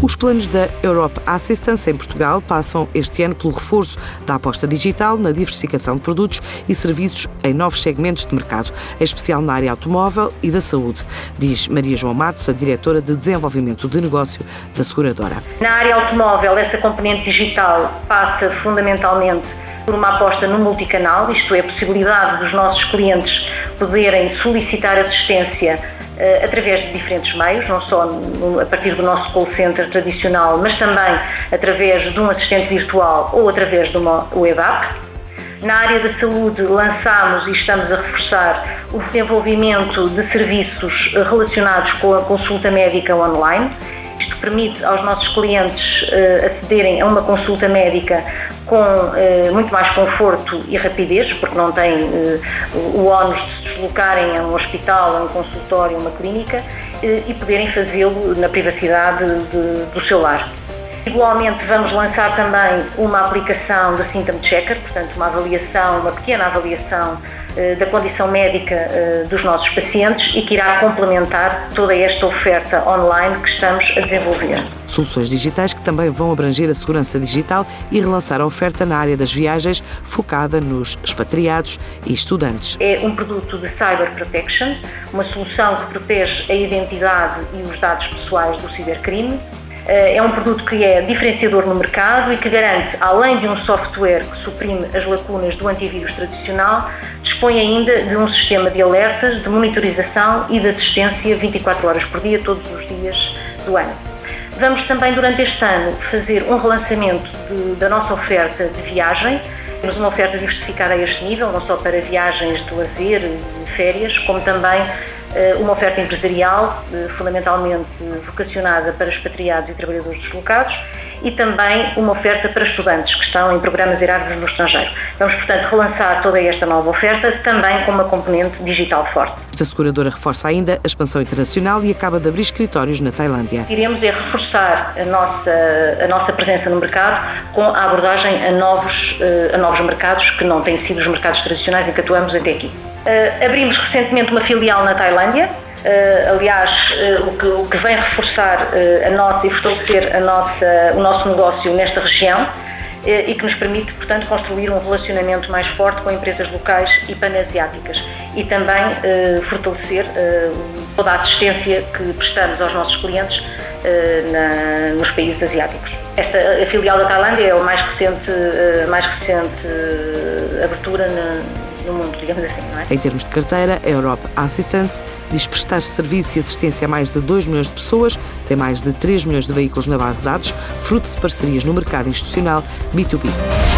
Os planos da Europe Assistance em Portugal passam este ano pelo reforço da aposta digital na diversificação de produtos e serviços em novos segmentos de mercado, em especial na área automóvel e da saúde, diz Maria João Matos, a diretora de desenvolvimento de negócio da seguradora. Na área automóvel, essa componente digital passa fundamentalmente por uma aposta no multicanal, isto é, a possibilidade dos nossos clientes poderem solicitar assistência através de diferentes meios, não só a partir do nosso call center tradicional, mas também através de um assistente virtual ou através de uma web app. Na área da saúde, lançamos e estamos a reforçar o desenvolvimento de serviços relacionados com a consulta médica online. Isto permite aos nossos clientes uh, acederem a uma consulta médica com uh, muito mais conforto e rapidez, porque não têm uh, o ónus de se deslocarem a um hospital, a um consultório, a uma clínica uh, e poderem fazê-lo na privacidade de, do seu lar. Igualmente, vamos lançar também uma aplicação de Symptom Checker, portanto, uma avaliação, uma pequena avaliação eh, da condição médica eh, dos nossos pacientes e que irá complementar toda esta oferta online que estamos a desenvolver. Soluções digitais que também vão abranger a segurança digital e relançar a oferta na área das viagens, focada nos expatriados e estudantes. É um produto de Cyber Protection, uma solução que protege a identidade e os dados pessoais do cibercrime é um produto que é diferenciador no mercado e que garante, além de um software que suprime as lacunas do antivírus tradicional, dispõe ainda de um sistema de alertas, de monitorização e de assistência 24 horas por dia, todos os dias do ano. Vamos também, durante este ano, fazer um relançamento de, da nossa oferta de viagem. Temos uma oferta diversificada a este nível, não só para viagens de lazer férias, como também eh, uma oferta empresarial, eh, fundamentalmente vocacionada para expatriados e trabalhadores deslocados, e também uma oferta para estudantes que estão em programas Erasmus no estrangeiro. Vamos, portanto, relançar toda esta nova oferta, também com uma componente digital forte. A seguradora reforça ainda a expansão internacional e acaba de abrir escritórios na Tailândia. Iremos é reforçar a nossa, a nossa presença no mercado com a abordagem a novos, eh, a novos mercados que não têm sido os mercados tradicionais em que atuamos até aqui. Uh, abrimos recentemente uma filial na Tailândia, uh, aliás, uh, o, que, o, que, vem reforçar a nossa e fortalecer a nossa, o nosso negócio nesta região e que nos permite, portanto, construir um relacionamento mais forte com empresas locais e panasiáticas e também fortalecer toda a assistência que prestamos aos nossos clientes na, nos países asiáticos. Esta a filial da Tailândia é a mais recente, mais recente abertura na, digamos assim, não é? Em termos de carteira, a Europe Assistance diz prestar serviço e assistência a mais de 2 milhões de pessoas, tem mais de 3 milhões de veículos na base de dados, fruto de parcerias no mercado institucional B2B.